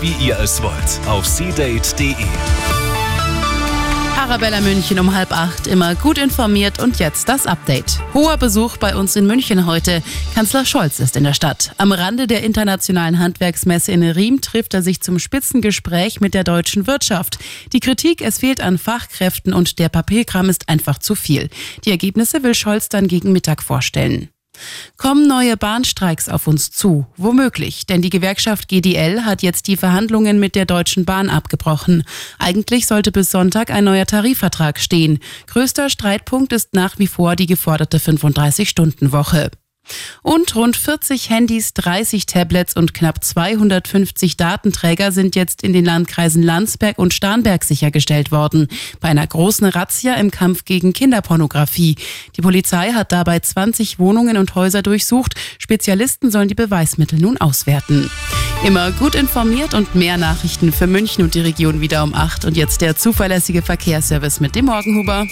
Wie ihr es wollt, auf seadate.de. Arabella München um halb acht, immer gut informiert und jetzt das Update. Hoher Besuch bei uns in München heute. Kanzler Scholz ist in der Stadt. Am Rande der internationalen Handwerksmesse in Riem trifft er sich zum Spitzengespräch mit der deutschen Wirtschaft. Die Kritik, es fehlt an Fachkräften und der Papierkram ist einfach zu viel. Die Ergebnisse will Scholz dann gegen Mittag vorstellen. Kommen neue Bahnstreiks auf uns zu? Womöglich, denn die Gewerkschaft GDL hat jetzt die Verhandlungen mit der Deutschen Bahn abgebrochen. Eigentlich sollte bis Sonntag ein neuer Tarifvertrag stehen. Größter Streitpunkt ist nach wie vor die geforderte 35-Stunden-Woche. Und rund 40 Handys, 30 Tablets und knapp 250 Datenträger sind jetzt in den Landkreisen Landsberg und Starnberg sichergestellt worden. Bei einer großen Razzia im Kampf gegen Kinderpornografie. Die Polizei hat dabei 20 Wohnungen und Häuser durchsucht. Spezialisten sollen die Beweismittel nun auswerten. Immer gut informiert und mehr Nachrichten für München und die Region wieder um 8. Und jetzt der zuverlässige Verkehrsservice mit dem Morgenhuber.